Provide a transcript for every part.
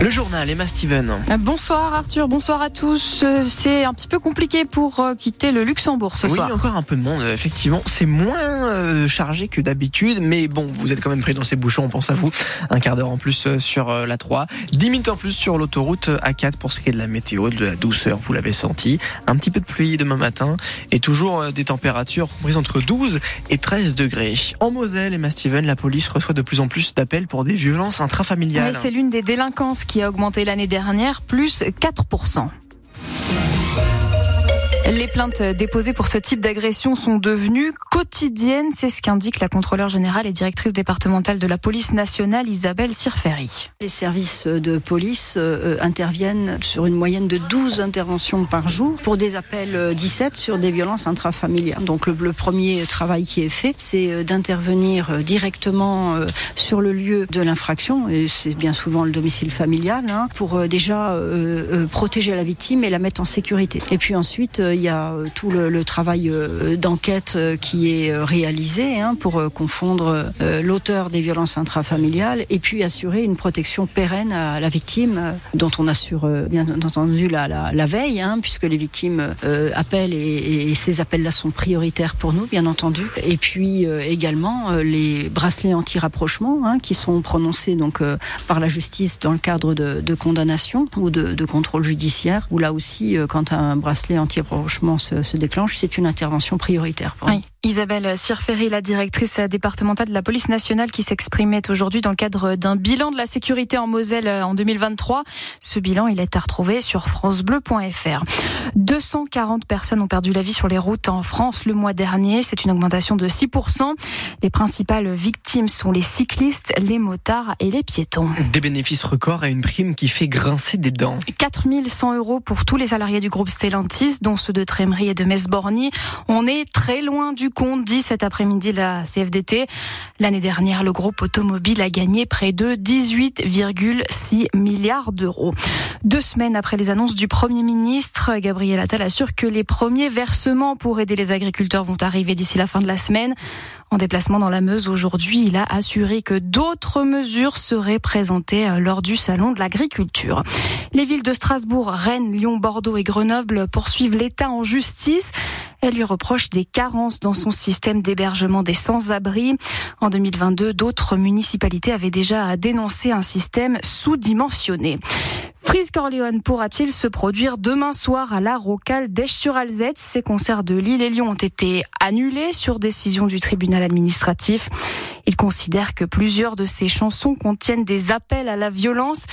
le journal, Emma Steven. Bonsoir Arthur, bonsoir à tous. Euh, c'est un petit peu compliqué pour euh, quitter le Luxembourg ce soir. Oui, encore un peu de monde, effectivement. C'est moins euh, chargé que d'habitude, mais bon, vous êtes quand même pris dans ces bouchons, on pense à vous. Un quart d'heure en plus sur la 3, 10 minutes en plus sur l'autoroute A4 pour ce qui est de la météo, de la douceur, vous l'avez senti. Un petit peu de pluie demain matin et toujours des températures comprises entre 12 et 13 degrés. En Moselle, Emma Steven, la police reçoit de plus en plus d'appels pour des violences intrafamiliales. c'est l'une des délinquances qui a augmenté l'année dernière, plus 4%. Les plaintes déposées pour ce type d'agression sont devenues quotidiennes, c'est ce qu'indique la contrôleur générale et directrice départementale de la police nationale Isabelle Sirferi. Les services de police euh, interviennent sur une moyenne de 12 interventions par jour pour des appels 17 euh, sur des violences intrafamiliales. Donc le, premier travail qui est fait, c'est euh, d'intervenir directement sur le lieu de l'infraction, et c'est bien souvent le domicile familial, hein, pour déjà protéger la victime et la mettre en sécurité. Il y a euh, tout le, travail euh, d'enquête euh, qui est réalisé hein, pour confondre l'auteur des violences intrafamiliales et puis assurer une protection pérenne à la victime, dont on assure bien entendu la, veille, hein, puisque les victimes appellent et, ces appels-là sont prioritaires pour nous, bien entendu. Et puis également les bracelets anti-rapprochement hein, qui sont prononcés donc par la justice dans le cadre de, condamnation ou de, contrôle judiciaire, où là aussi, quand un bracelet anti-rapprochement se, déclenche, c'est une intervention prioritaire. Isabelle Sirferi, la directrice départementale de la police nationale qui s'exprimait aujourd'hui dans le cadre d'un bilan de la sécurité en Moselle euh, en 2023. Ce bilan, il est à retrouver sur francebleu.fr. 240 personnes ont perdu la vie sur les routes en France le mois dernier. C'est une augmentation de 6%. Les principales victimes sont les cyclistes, les motards et les piétons. Des bénéfices records et une prime qui fait grincer des dents. 4100 euros pour tous les salariés du groupe Stellantis, dont ceux de Trémery et de Metz-Borny. On est très loin du compte, dit cet après-midi la CFDT. L'année dernière, le groupe automobile a gagné près de 18,6 milliards d'euros. Deux semaines après les annonces du Premier ministre, Gabriel Attal assure que les premiers versements pour aider les agriculteurs vont arriver d'ici la fin de la semaine. En déplacement dans la Meuse aujourd'hui, il a assuré que d'autres mesures seraient présentées euh, lors du salon de l'agriculture. Les villes de Strasbourg, Rennes, Lyon, Bordeaux et Grenoble poursuivent l'État en justice. Elle lui reproche des carences dans son système d'hébergement des sans-abri. En 2022, d'autres municipalités avaient déjà dénoncé un système sous-dimensionné. Freeze Corleone pourra-t-il se produire demain soir à la Rocale d'Esch-sur-Alzette? Ces concerts de Lille et Lyon ont été annulés sur décision du tribunal administratif. Il considère que plusieurs de ses chansons contiennent des appels à la violence.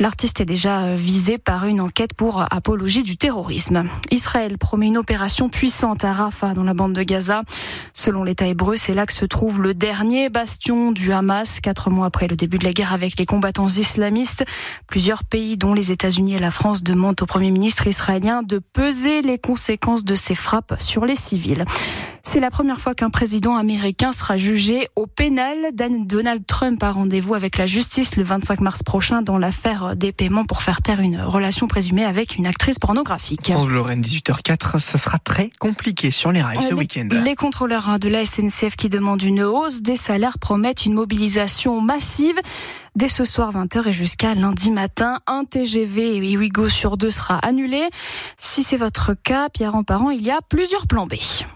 L'artiste est déjà visé par une enquête pour apologie du terrorisme. Israël promet une opération puissante à Rafah dans la bande de Gaza. Selon l'État hébreu, c'est là que se trouve le dernier bastion du Hamas, quatre mois après le début de la guerre avec les combattants islamistes. Plusieurs pays, dont les États-Unis et la France, demandent au Premier ministre israélien de peser les conséquences de ces frappes sur les civils. C'est la première fois qu'un président américain sera jugé au pénal. Donald Trump a rendez-vous avec la justice le 25 mars prochain dans l'affaire des paiements pour faire taire une relation présumée avec une actrice pornographique. En Lorraine 18h04, ça sera très compliqué sur les rails ce euh, week-end. Les contrôleurs hein, de la SNCF qui demandent une hausse des salaires promettent une mobilisation massive. Dès ce soir 20h et jusqu'à lundi matin, un TGV et Ouigo sur deux sera annulé. Si c'est votre cas, Pierre Parent, il y a plusieurs plans B.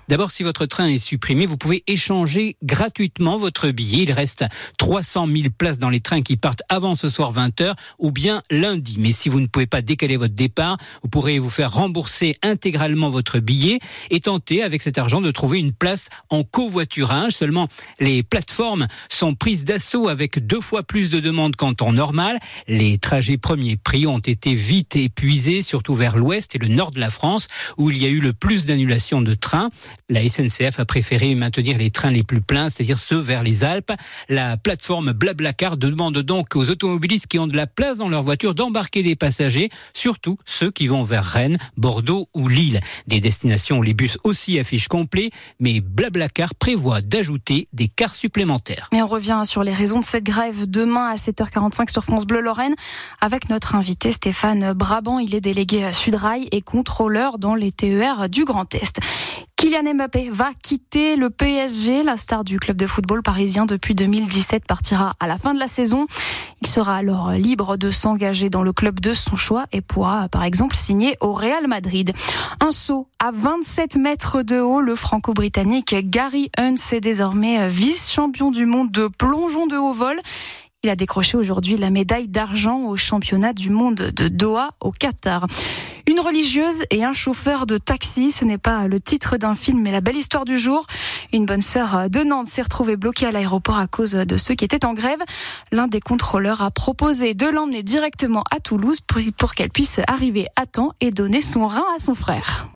D'abord, si votre train est supprimé, vous pouvez échanger gratuitement votre billet. Il reste 300 000 places dans les trains qui partent avant ce soir 20h ou bien lundi. Mais si vous ne pouvez pas décaler votre départ, vous pourrez vous faire rembourser intégralement votre billet et tenter avec cet argent de trouver une place en covoiturage. Seulement, les plateformes sont prises d'assaut avec deux fois plus de demande qu'en temps normal. Les trajets premiers prix ont été vite épuisés, surtout vers l'ouest et le nord de la France, où il y a eu le plus d'annulations de trains. La SNCF SNCF a préféré maintenir les trains les plus pleins, c'est-à-dire ceux vers les Alpes. La plateforme Blablacar demande donc aux automobilistes qui ont de la place dans leur voiture d'embarquer des passagers, surtout ceux qui vont vers Rennes, Bordeaux ou Lille. Des destinations où les bus aussi affichent complet, mais Blablacar prévoit d'ajouter des cars supplémentaires. Mais on revient sur les raisons de cette grève demain à 7h45 sur France Bleu Lorraine avec notre invité Stéphane Brabant. Il est délégué Sudrail et contrôleur dans les TER du Grand Est. Kylian Mbappé va quitter le PSG. La star du club de football parisien depuis 2017 partira à la fin de la saison. Il sera alors libre de s'engager dans le club de son choix et pourra par exemple signer au Real Madrid. Un saut à 27 mètres de haut, le franco-britannique Gary Hunt est désormais vice-champion du monde de plongeon de haut vol. Il a décroché aujourd'hui la médaille d'argent au championnat du monde de Doha au Qatar. Une religieuse et un chauffeur de taxi, ce n'est pas le titre d'un film, mais la belle histoire du jour. Une bonne sœur de Nantes s'est retrouvée bloquée à l'aéroport à cause de ceux qui étaient en grève. L'un des contrôleurs a proposé de l'emmener directement à Toulouse pour qu'elle puisse arriver à temps et donner son rein à son frère.